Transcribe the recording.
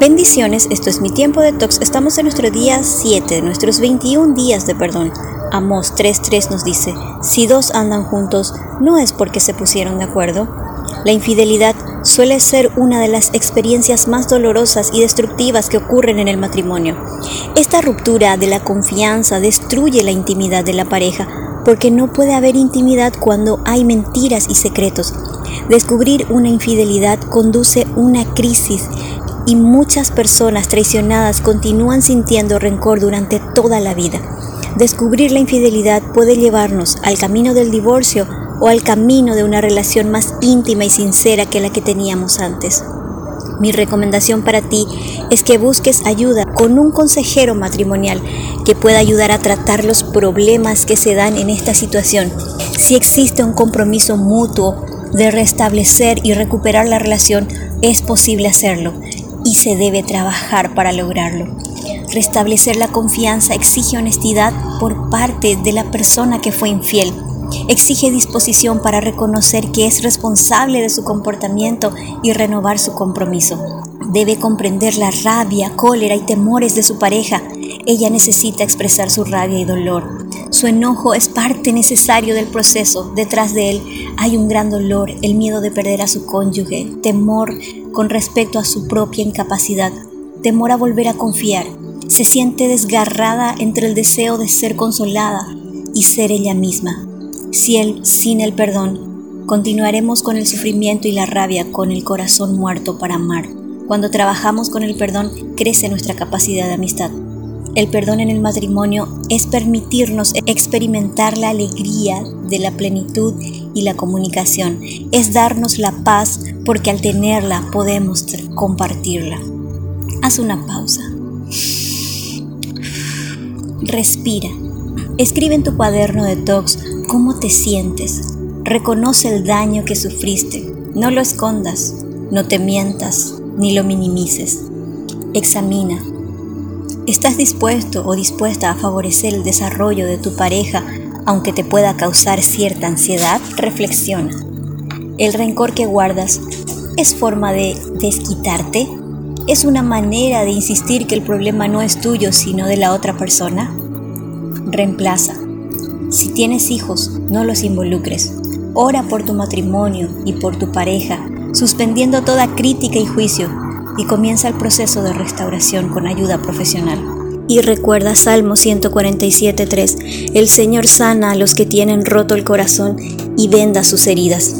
Bendiciones, esto es mi tiempo de tox. Estamos en nuestro día 7 de nuestros 21 días de perdón. Amos 3.3 nos dice, si dos andan juntos, no es porque se pusieron de acuerdo. La infidelidad suele ser una de las experiencias más dolorosas y destructivas que ocurren en el matrimonio. Esta ruptura de la confianza destruye la intimidad de la pareja porque no puede haber intimidad cuando hay mentiras y secretos. Descubrir una infidelidad conduce a una crisis y muchas personas traicionadas continúan sintiendo rencor durante toda la vida. Descubrir la infidelidad puede llevarnos al camino del divorcio o al camino de una relación más íntima y sincera que la que teníamos antes. Mi recomendación para ti es que busques ayuda con un consejero matrimonial que pueda ayudar a tratar los problemas que se dan en esta situación. Si existe un compromiso mutuo de restablecer y recuperar la relación, es posible hacerlo y se debe trabajar para lograrlo. Restablecer la confianza exige honestidad por parte de la persona que fue infiel. Exige disposición para reconocer que es responsable de su comportamiento y renovar su compromiso. Debe comprender la rabia, cólera y temores de su pareja. Ella necesita expresar su rabia y dolor. Su enojo es parte necesario del proceso. Detrás de él hay un gran dolor, el miedo de perder a su cónyuge, temor con respecto a su propia incapacidad, temor a volver a confiar. Se siente desgarrada entre el deseo de ser consolada y ser ella misma. Si él, sin el perdón, continuaremos con el sufrimiento y la rabia con el corazón muerto para amar. Cuando trabajamos con el perdón, crece nuestra capacidad de amistad. El perdón en el matrimonio es permitirnos experimentar la alegría de la plenitud y la comunicación. Es darnos la paz porque al tenerla podemos compartirla. Haz una pausa. Respira. Escribe en tu cuaderno de talks cómo te sientes. Reconoce el daño que sufriste. No lo escondas, no te mientas, ni lo minimices. Examina ¿Estás dispuesto o dispuesta a favorecer el desarrollo de tu pareja aunque te pueda causar cierta ansiedad? Reflexiona. ¿El rencor que guardas es forma de desquitarte? ¿Es una manera de insistir que el problema no es tuyo sino de la otra persona? Reemplaza. Si tienes hijos, no los involucres. Ora por tu matrimonio y por tu pareja, suspendiendo toda crítica y juicio y comienza el proceso de restauración con ayuda profesional. Y recuerda Salmo 147.3, el Señor sana a los que tienen roto el corazón y venda sus heridas.